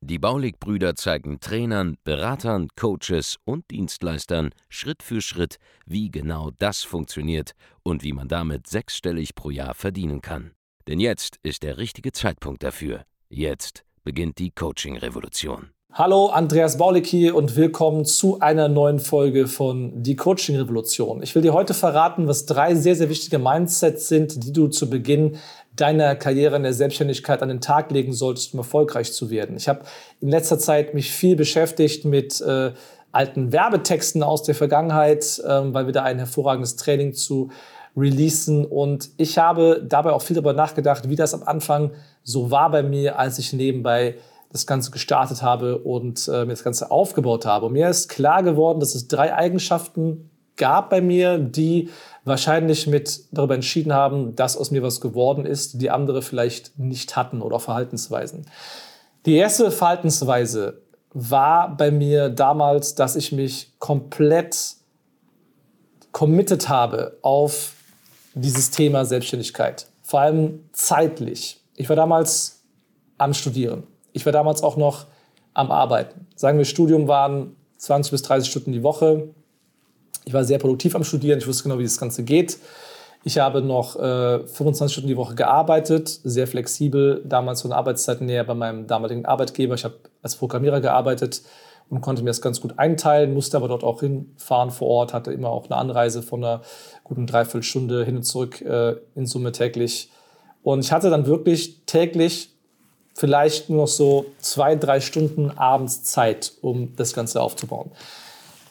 Die Baulig-Brüder zeigen Trainern, Beratern, Coaches und Dienstleistern Schritt für Schritt, wie genau das funktioniert und wie man damit sechsstellig pro Jahr verdienen kann. Denn jetzt ist der richtige Zeitpunkt dafür. Jetzt beginnt die Coaching-Revolution. Hallo, Andreas Baulig hier und willkommen zu einer neuen Folge von Die Coaching Revolution. Ich will dir heute verraten, was drei sehr, sehr wichtige Mindsets sind, die du zu Beginn deiner Karriere in der Selbstständigkeit an den Tag legen solltest, um erfolgreich zu werden. Ich habe in letzter Zeit mich viel beschäftigt mit äh, alten Werbetexten aus der Vergangenheit, ähm, weil wir da ein hervorragendes Training zu releasen. Und ich habe dabei auch viel darüber nachgedacht, wie das am Anfang so war bei mir, als ich nebenbei das Ganze gestartet habe und äh, mir das Ganze aufgebaut habe. Und mir ist klar geworden, dass es drei Eigenschaften gab bei mir, die wahrscheinlich mit darüber entschieden haben, dass aus mir was geworden ist, die andere vielleicht nicht hatten oder Verhaltensweisen. Die erste Verhaltensweise war bei mir damals, dass ich mich komplett committed habe auf dieses Thema Selbstständigkeit. Vor allem zeitlich. Ich war damals am Studieren. Ich war damals auch noch am Arbeiten. Sagen wir, Studium waren 20 bis 30 Stunden die Woche. Ich war sehr produktiv am Studieren, ich wusste genau, wie das Ganze geht. Ich habe noch äh, 25 Stunden die Woche gearbeitet, sehr flexibel, damals von Arbeitszeiten näher bei meinem damaligen Arbeitgeber. Ich habe als Programmierer gearbeitet und konnte mir das ganz gut einteilen, musste aber dort auch hinfahren vor Ort, hatte immer auch eine Anreise von einer guten Dreiviertelstunde hin und zurück äh, in Summe täglich. Und ich hatte dann wirklich täglich vielleicht nur noch so zwei, drei Stunden abends Zeit, um das Ganze aufzubauen.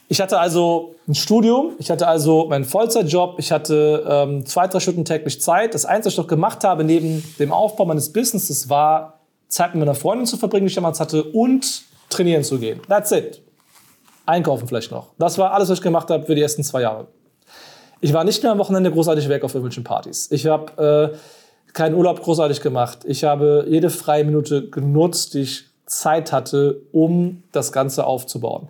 Ich hatte also ein Studium, ich hatte also meinen Vollzeitjob, ich hatte ähm, zwei, drei Stunden täglich Zeit. Das Einzige, was ich noch gemacht habe neben dem Aufbau meines Businesses, war Zeit mit meiner Freundin zu verbringen, die ich damals hatte, und trainieren zu gehen. That's it. Einkaufen vielleicht noch. Das war alles, was ich gemacht habe für die ersten zwei Jahre. Ich war nicht mehr am Wochenende großartig weg auf irgendwelchen Partys. Ich habe äh, keinen Urlaub großartig gemacht. Ich habe jede freie Minute genutzt, die ich Zeit hatte, um das Ganze aufzubauen.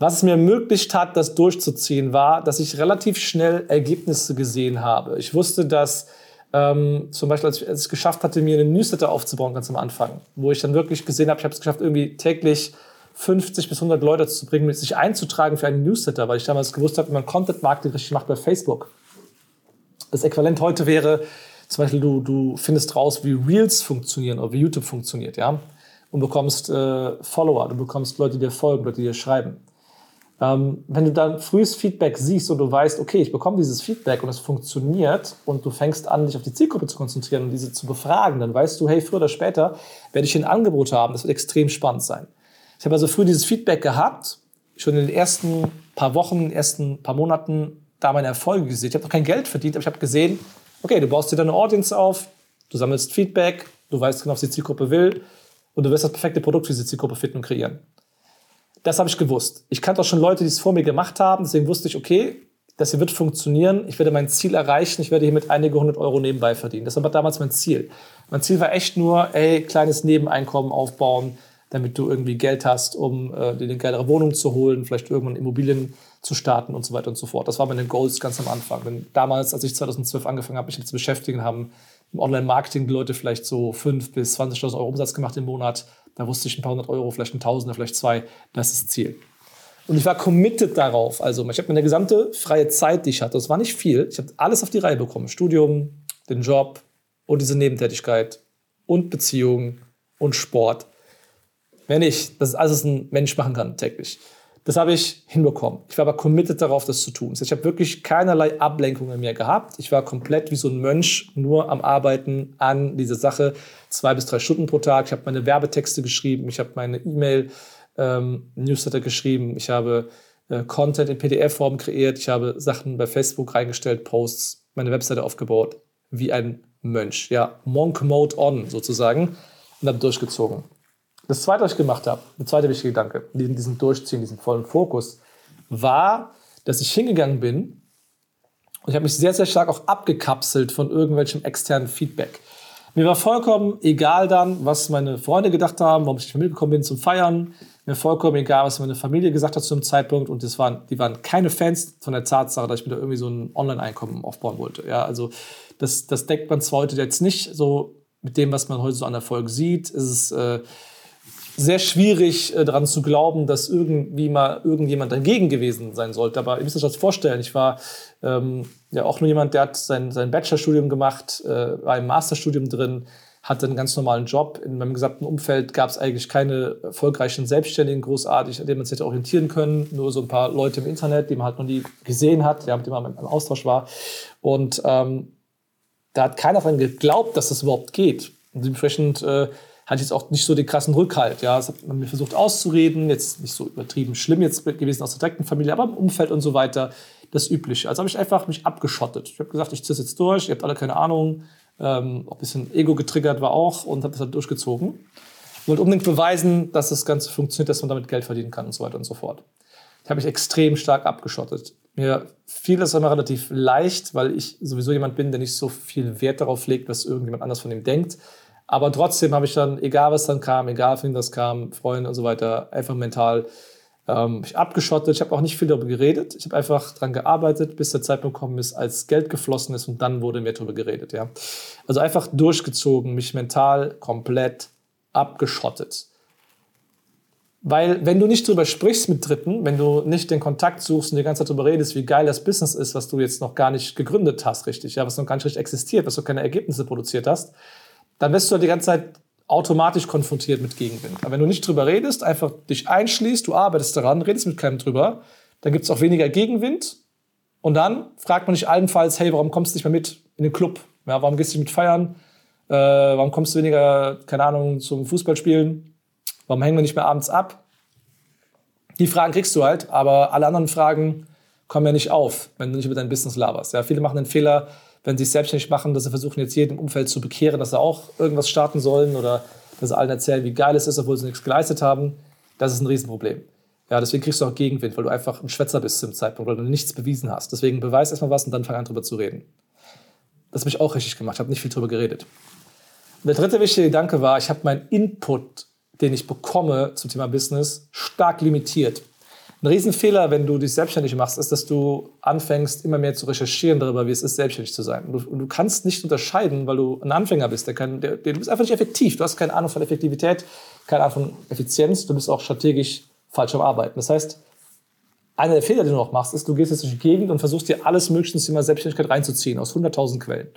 Was es mir ermöglicht hat, das durchzuziehen, war, dass ich relativ schnell Ergebnisse gesehen habe. Ich wusste, dass ähm, zum Beispiel, als ich, es geschafft hatte, mir einen Newsletter aufzubauen, ganz am Anfang, wo ich dann wirklich gesehen habe, ich habe es geschafft, irgendwie täglich 50 bis 100 Leute zu bringen, sich einzutragen für einen Newsletter, weil ich damals gewusst habe, wie man Content Marketing richtig macht bei Facebook. Das Äquivalent heute wäre, zum Beispiel, du, du findest raus, wie Reels funktionieren oder wie YouTube funktioniert, ja, und bekommst äh, Follower, du bekommst Leute, die dir folgen, Leute, die dir schreiben. Ähm, wenn du dann frühes Feedback siehst und du weißt, okay, ich bekomme dieses Feedback und es funktioniert und du fängst an, dich auf die Zielgruppe zu konzentrieren und diese zu befragen, dann weißt du, hey, früher oder später werde ich ein Angebot haben, das wird extrem spannend sein. Ich habe also früh dieses Feedback gehabt, schon in den ersten paar Wochen, ersten paar Monaten da meine Erfolge gesehen. Ich habe noch kein Geld verdient, aber ich habe gesehen, okay, du baust dir deine Audience auf, du sammelst Feedback, du weißt genau, was die Zielgruppe will und du wirst das perfekte Produkt für diese Zielgruppe finden und kreieren. Das habe ich gewusst. Ich kannte auch schon Leute, die es vor mir gemacht haben. Deswegen wusste ich, okay, das hier wird funktionieren. Ich werde mein Ziel erreichen. Ich werde hier mit einige hundert Euro nebenbei verdienen. Das war damals mein Ziel. Mein Ziel war echt nur, ey, kleines Nebeneinkommen aufbauen, damit du irgendwie Geld hast, um äh, dir eine geilere Wohnung zu holen, vielleicht irgendwann Immobilien zu starten und so weiter und so fort. Das waren meine Goals ganz am Anfang. Denn damals, als ich 2012 angefangen habe, mich zu beschäftigen, haben im Online-Marketing die Leute vielleicht so 5.000 bis 20.000 Euro Umsatz gemacht im Monat. Da wusste ich ein paar hundert Euro, vielleicht ein Tausender, vielleicht zwei. Das ist das Ziel. Und ich war committed darauf. Also ich habe meine gesamte freie Zeit, die ich hatte, das war nicht viel. Ich habe alles auf die Reihe bekommen. Studium, den Job und diese Nebentätigkeit und Beziehungen und Sport. Wenn ich, das ist alles, was ein Mensch machen kann täglich. Das habe ich hinbekommen. Ich war aber committed darauf, das zu tun. Ich habe wirklich keinerlei Ablenkungen mehr gehabt. Ich war komplett wie so ein Mönch nur am Arbeiten an dieser Sache. Zwei bis drei Stunden pro Tag. Ich habe meine Werbetexte geschrieben. Ich habe meine E-Mail-Newsletter ähm, geschrieben. Ich habe äh, Content in PDF-Form kreiert. Ich habe Sachen bei Facebook reingestellt, Posts, meine Webseite aufgebaut. Wie ein Mönch. Ja, Monk Mode on sozusagen. Und habe durchgezogen. Das zweite, was ich gemacht habe, der zweite wichtige Gedanke, diesen, diesen Durchziehen, diesen vollen Fokus, war, dass ich hingegangen bin und ich habe mich sehr, sehr stark auch abgekapselt von irgendwelchem externen Feedback. Mir war vollkommen egal dann, was meine Freunde gedacht haben, warum ich nicht mitgekommen bin zum Feiern. Mir vollkommen egal, was meine Familie gesagt hat zu dem Zeitpunkt. Und das waren, die waren keine Fans von der Tatsache, dass ich mir da irgendwie so ein Online-Einkommen aufbauen wollte. Ja, also das, das deckt man zwar heute jetzt nicht so mit dem, was man heute so an Erfolg sieht. Ist äh, sehr schwierig äh, daran zu glauben, dass irgendwie mal irgendjemand dagegen gewesen sein sollte. Aber ihr müsst euch das vorstellen. Ich war ähm, ja auch nur jemand, der hat sein, sein Bachelorstudium gemacht, äh, war im Masterstudium drin, hatte einen ganz normalen Job. In meinem gesamten Umfeld gab es eigentlich keine erfolgreichen Selbstständigen großartig, an denen man sich hätte orientieren können. Nur so ein paar Leute im Internet, die man halt noch nie gesehen hat, ja, mit denen man im Austausch war. Und ähm, da hat keiner daran geglaubt, dass das überhaupt geht. Und dementsprechend äh, hatte ich jetzt auch nicht so den krassen Rückhalt. Ja, das hat man mir versucht auszureden, jetzt nicht so übertrieben schlimm jetzt gewesen aus der direkten Familie, aber im Umfeld und so weiter das Übliche. Also habe ich einfach mich abgeschottet. Ich habe gesagt, ich ziehe jetzt durch, ihr habt alle keine Ahnung. Ähm, auch ein bisschen Ego getriggert war auch und habe das halt durchgezogen. Ich wollte unbedingt beweisen, dass das Ganze funktioniert, dass man damit Geld verdienen kann und so weiter und so fort. Ich habe mich extrem stark abgeschottet. Mir fiel das immer relativ leicht, weil ich sowieso jemand bin, der nicht so viel Wert darauf legt, was irgendjemand anders von ihm denkt. Aber trotzdem habe ich dann, egal was dann kam, egal wem das kam, Freunde und so weiter, einfach mental ähm, ich abgeschottet. Ich habe auch nicht viel darüber geredet. Ich habe einfach daran gearbeitet, bis der Zeitpunkt gekommen ist, als Geld geflossen ist und dann wurde mehr darüber geredet. Ja? Also einfach durchgezogen, mich mental komplett abgeschottet. Weil wenn du nicht drüber sprichst mit Dritten, wenn du nicht den Kontakt suchst und die ganze Zeit darüber redest, wie geil das Business ist, was du jetzt noch gar nicht gegründet hast, richtig, ja, was noch gar nicht richtig existiert, was du keine Ergebnisse produziert hast, dann wirst du die ganze Zeit automatisch konfrontiert mit Gegenwind. Aber wenn du nicht drüber redest, einfach dich einschließt, du arbeitest daran, redest mit keinem drüber, dann gibt es auch weniger Gegenwind. Und dann fragt man dich allenfalls, hey, warum kommst du nicht mehr mit in den Club? Ja, warum gehst du nicht mit feiern? Äh, warum kommst du weniger, keine Ahnung, zum Fußballspielen? Warum hängen wir nicht mehr abends ab? Die Fragen kriegst du halt, aber alle anderen Fragen kommen ja nicht auf, wenn du nicht über dein Business laberst. Ja, viele machen den Fehler, wenn sie es selbstständig machen, dass sie versuchen, jetzt jedem Umfeld zu bekehren, dass sie auch irgendwas starten sollen oder dass sie allen erzählen, wie geil es ist, obwohl sie nichts geleistet haben. Das ist ein Riesenproblem. Ja, deswegen kriegst du auch Gegenwind, weil du einfach ein Schwätzer bist zum Zeitpunkt, weil du nichts bewiesen hast. Deswegen beweis erstmal was und dann fang an, drüber zu reden. Das habe ich auch richtig gemacht, habe nicht viel drüber geredet. Und der dritte wichtige Gedanke war, ich habe meinen Input, den ich bekomme zum Thema Business, stark limitiert. Ein Riesenfehler, wenn du dich selbstständig machst, ist, dass du anfängst, immer mehr zu recherchieren darüber, wie es ist, selbstständig zu sein. Und du, und du kannst nicht unterscheiden, weil du ein Anfänger bist. Der kann, der, der, du bist einfach nicht effektiv. Du hast keine Ahnung von Effektivität, keine Ahnung von Effizienz. Du bist auch strategisch falsch am Arbeiten. Das heißt, einer der Fehler, die du noch machst, ist, du gehst jetzt durch die Gegend und versuchst dir alles Mögliche zum Thema Selbstständigkeit reinzuziehen, aus 100.000 Quellen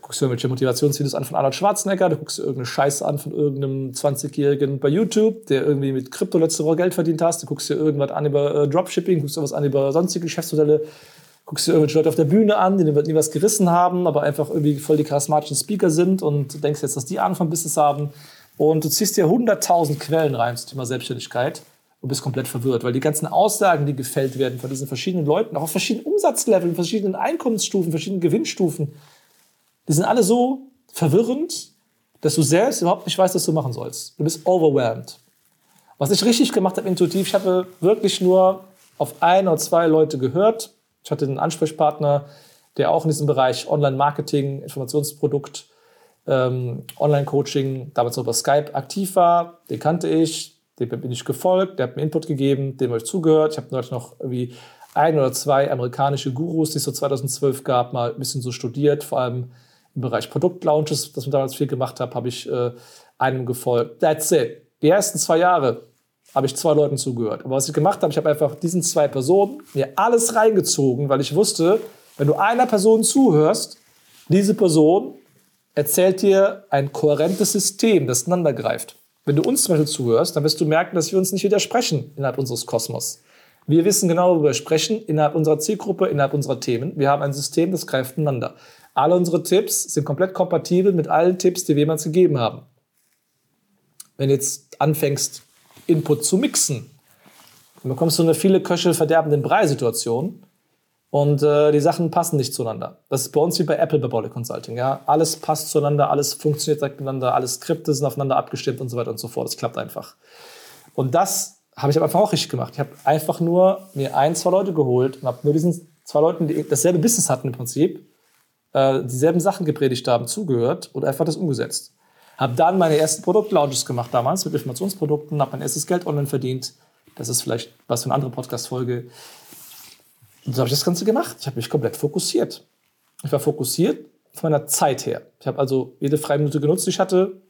guckst du irgendwelche Motivationsvideos an von Arnold Schwarzenegger, du guckst dir irgendeine Scheiße an von irgendeinem 20-Jährigen bei YouTube, der irgendwie mit Krypto letzte Woche Geld verdient hast, du guckst dir irgendwas an über äh, Dropshipping, guckst dir was an über sonstige Geschäftsmodelle, guckst dir irgendwelche Leute auf der Bühne an, die nie was gerissen haben, aber einfach irgendwie voll die charismatischen Speaker sind und denkst jetzt, dass die Ahnung vom Business haben. Und du ziehst dir 100.000 Quellen rein zum Thema Selbstständigkeit und bist komplett verwirrt, weil die ganzen Aussagen, die gefällt werden von diesen verschiedenen Leuten, auch auf verschiedenen Umsatzleveln, verschiedenen Einkommensstufen, verschiedenen Gewinnstufen, die sind alle so verwirrend, dass du selbst überhaupt nicht weißt, was du machen sollst. Du bist overwhelmed. Was ich richtig gemacht habe intuitiv, ich habe wirklich nur auf ein oder zwei Leute gehört. Ich hatte einen Ansprechpartner, der auch in diesem Bereich Online-Marketing, Informationsprodukt, ähm, Online-Coaching, damals noch über Skype aktiv war. Den kannte ich, dem bin ich gefolgt, der hat mir Input gegeben, dem habe ich zugehört. Ich habe neulich noch irgendwie ein oder zwei amerikanische Gurus, die es so 2012 gab, mal ein bisschen so studiert, vor allem im Bereich Produktlaunches, das ich damals viel gemacht habe, habe ich äh, einem gefolgt. That's it. Die ersten zwei Jahre habe ich zwei Leuten zugehört. Aber was ich gemacht habe, ich habe einfach diesen zwei Personen mir alles reingezogen, weil ich wusste, wenn du einer Person zuhörst, diese Person erzählt dir ein kohärentes System, das ineinander greift. Wenn du uns zum Beispiel zuhörst, dann wirst du merken, dass wir uns nicht widersprechen innerhalb unseres Kosmos. Wir wissen genau, worüber wir sprechen, innerhalb unserer Zielgruppe, innerhalb unserer Themen. Wir haben ein System, das greift ineinander. Alle unsere Tipps sind komplett kompatibel mit allen Tipps, die wir jemals gegeben haben. Wenn du jetzt anfängst, Input zu mixen, dann bekommst du eine viele Köche verderbenden Brei-Situation und äh, die Sachen passen nicht zueinander. Das ist bei uns wie bei Apple bei Body Consulting. Ja? Alles passt zueinander, alles funktioniert miteinander, alle Skripte sind aufeinander abgestimmt und so weiter und so fort. Das klappt einfach. Und das habe ich aber einfach auch richtig gemacht. Ich habe einfach nur mir ein, zwei Leute geholt und habe nur diesen zwei Leuten, die dasselbe Business hatten im Prinzip, äh, dieselben Sachen gepredigt haben, zugehört und einfach das umgesetzt. Habe dann meine ersten Produktlaunches gemacht damals mit Informationsprodukten, habe mein erstes Geld online verdient. Das ist vielleicht was für eine andere Podcast-Folge. Und so habe ich das Ganze gemacht. Ich habe mich komplett fokussiert. Ich war fokussiert von meiner Zeit her. Ich habe also jede freie Minute genutzt, die ich hatte,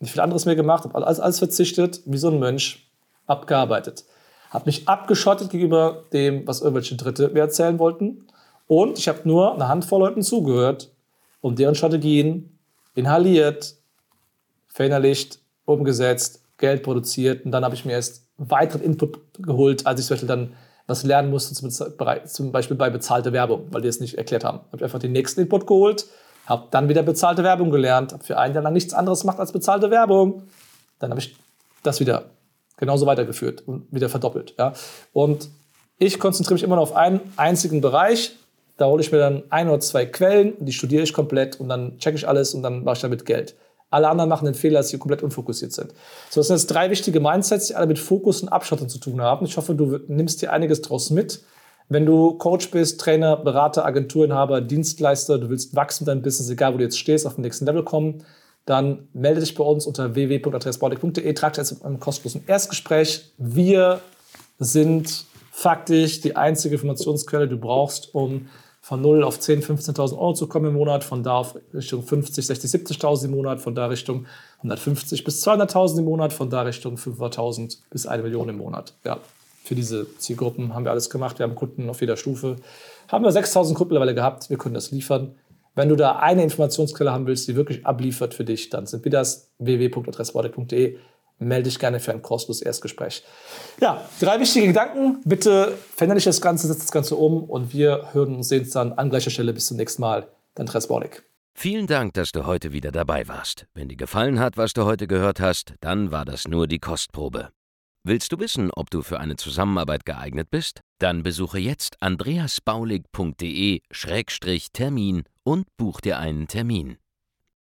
nicht viel anderes mehr gemacht, habe alles, alles verzichtet, wie so ein Mönch, abgearbeitet. Habe mich abgeschottet gegenüber dem, was irgendwelche Dritte mir erzählen wollten. Und ich habe nur eine Handvoll Leuten zugehört und deren Strategien inhaliert, verinnerlicht, umgesetzt, Geld produziert. Und dann habe ich mir erst weiteren Input geholt, als ich zum Beispiel dann was lernen musste, zum Beispiel bei bezahlter Werbung, weil die es nicht erklärt haben. Habe ich einfach den nächsten Input geholt, habe dann wieder bezahlte Werbung gelernt, habe für ein Jahr lang nichts anderes gemacht als bezahlte Werbung. Dann habe ich das wieder genauso weitergeführt und wieder verdoppelt. Ja. Und ich konzentriere mich immer nur auf einen einzigen Bereich. Da hole ich mir dann ein oder zwei Quellen, die studiere ich komplett und dann checke ich alles und dann mache ich damit Geld. Alle anderen machen den Fehler, dass sie komplett unfokussiert sind. So, das sind jetzt drei wichtige Mindsets, die alle mit Fokus und Abschottung zu tun haben. Ich hoffe, du nimmst dir einiges draus mit. Wenn du Coach bist, Trainer, Berater, Agenturinhaber, Dienstleister, du willst wachsen mit deinem Business, egal wo du jetzt stehst, auf den nächsten Level kommen, dann melde dich bei uns unter www.adressbaudig.de, trag dich jetzt einem kostenlosen Erstgespräch. Wir sind faktisch die einzige Informationsquelle, die du brauchst, um von 0 auf 10, 15.000 Euro zu kommen im Monat, von da auf Richtung 50, 60, 70.000 im Monat, von da Richtung 150 bis 200.000 im Monat, von da Richtung 500.000 bis 1 Million im Monat. Ja, für diese Zielgruppen haben wir alles gemacht. Wir haben Kunden auf jeder Stufe. Haben wir 6.000 Kunden mittlerweile gehabt. Wir können das liefern. Wenn du da eine Informationsquelle haben willst, die wirklich abliefert für dich, dann sind wir das www.adressbaudig.de melde dich gerne für ein kostenloses Erstgespräch. Ja, drei wichtige Gedanken. Bitte verinnerliche das Ganze, setz das Ganze um und wir hören und sehen uns dann an gleicher Stelle. Bis zum nächsten Mal. Dein Andreas Bornik. Vielen Dank, dass du heute wieder dabei warst. Wenn dir gefallen hat, was du heute gehört hast, dann war das nur die Kostprobe. Willst du wissen, ob du für eine Zusammenarbeit geeignet bist? Dann besuche jetzt andreasbaulig.de-termin und buch dir einen Termin.